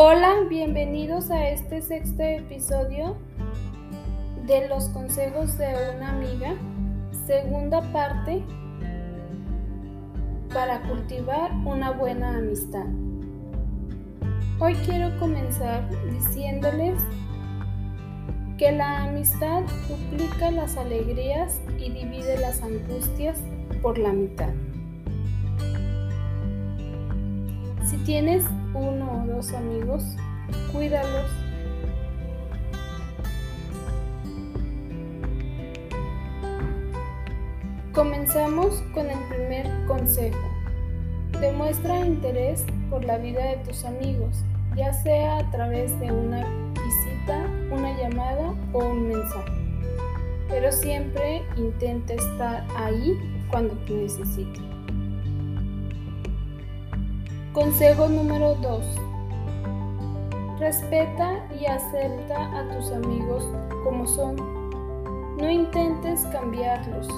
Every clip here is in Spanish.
Hola, bienvenidos a este sexto episodio de los consejos de una amiga, segunda parte para cultivar una buena amistad. Hoy quiero comenzar diciéndoles que la amistad duplica las alegrías y divide las angustias por la mitad. Si tienes uno o dos amigos, cuídalos. Comenzamos con el primer consejo. Demuestra interés por la vida de tus amigos, ya sea a través de una visita, una llamada o un mensaje. Pero siempre intenta estar ahí cuando te necesite. Consejo número 2. Respeta y acepta a tus amigos como son. No intentes cambiarlos,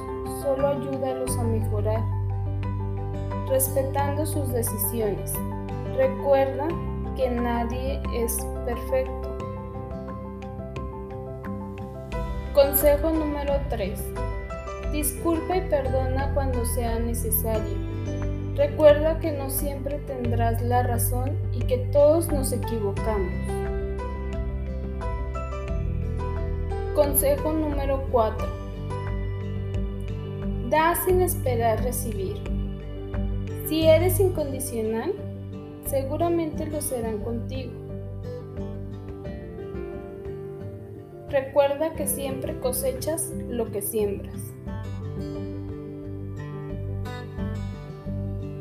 solo ayúdalos a mejorar, respetando sus decisiones. Recuerda que nadie es perfecto. Consejo número 3. Disculpa y perdona cuando sea necesario. Recuerda que no siempre tendrás la razón y que todos nos equivocamos. Consejo número 4. Da sin esperar recibir. Si eres incondicional, seguramente lo serán contigo. Recuerda que siempre cosechas lo que siembras.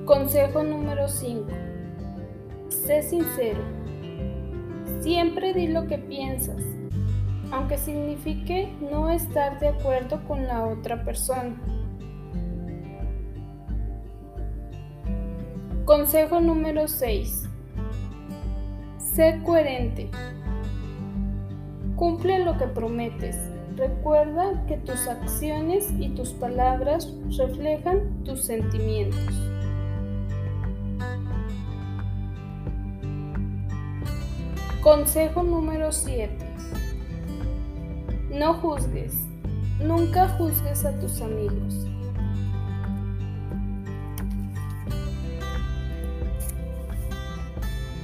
Consejo número 5. Sé sincero. Siempre di lo que piensas, aunque signifique no estar de acuerdo con la otra persona. Consejo número 6. Sé coherente. Cumple lo que prometes. Recuerda que tus acciones y tus palabras reflejan tus sentimientos. Consejo número 7. No juzgues. Nunca juzgues a tus amigos.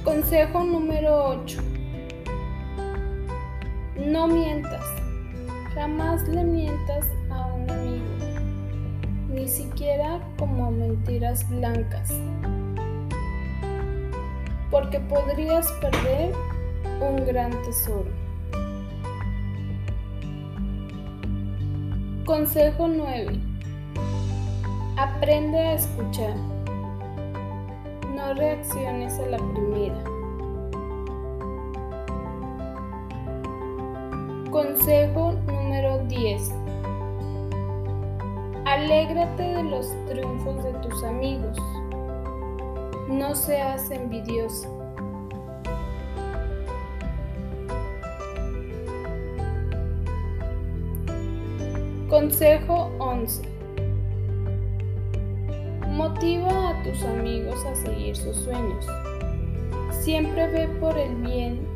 Consejo número 8. No mientas. Jamás le mientas a un amigo, ni siquiera como mentiras blancas, porque podrías perder un gran tesoro. Consejo 9. Aprende a escuchar. No reacciones a la primera. Consejo número 10. Alégrate de los triunfos de tus amigos. No seas envidioso. Consejo 11. Motiva a tus amigos a seguir sus sueños. Siempre ve por el bien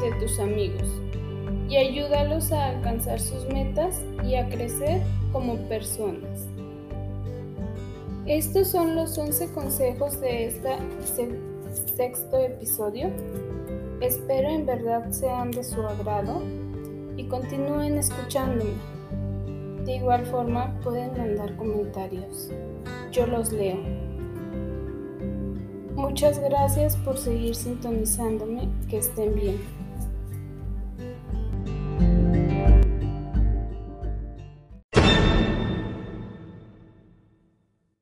de tus amigos y ayúdalos a alcanzar sus metas y a crecer como personas. Estos son los 11 consejos de este sexto episodio. Espero en verdad sean de su agrado y continúen escuchándome. De igual forma pueden mandar comentarios. Yo los leo. Muchas gracias por seguir sintonizándome. Que estén bien.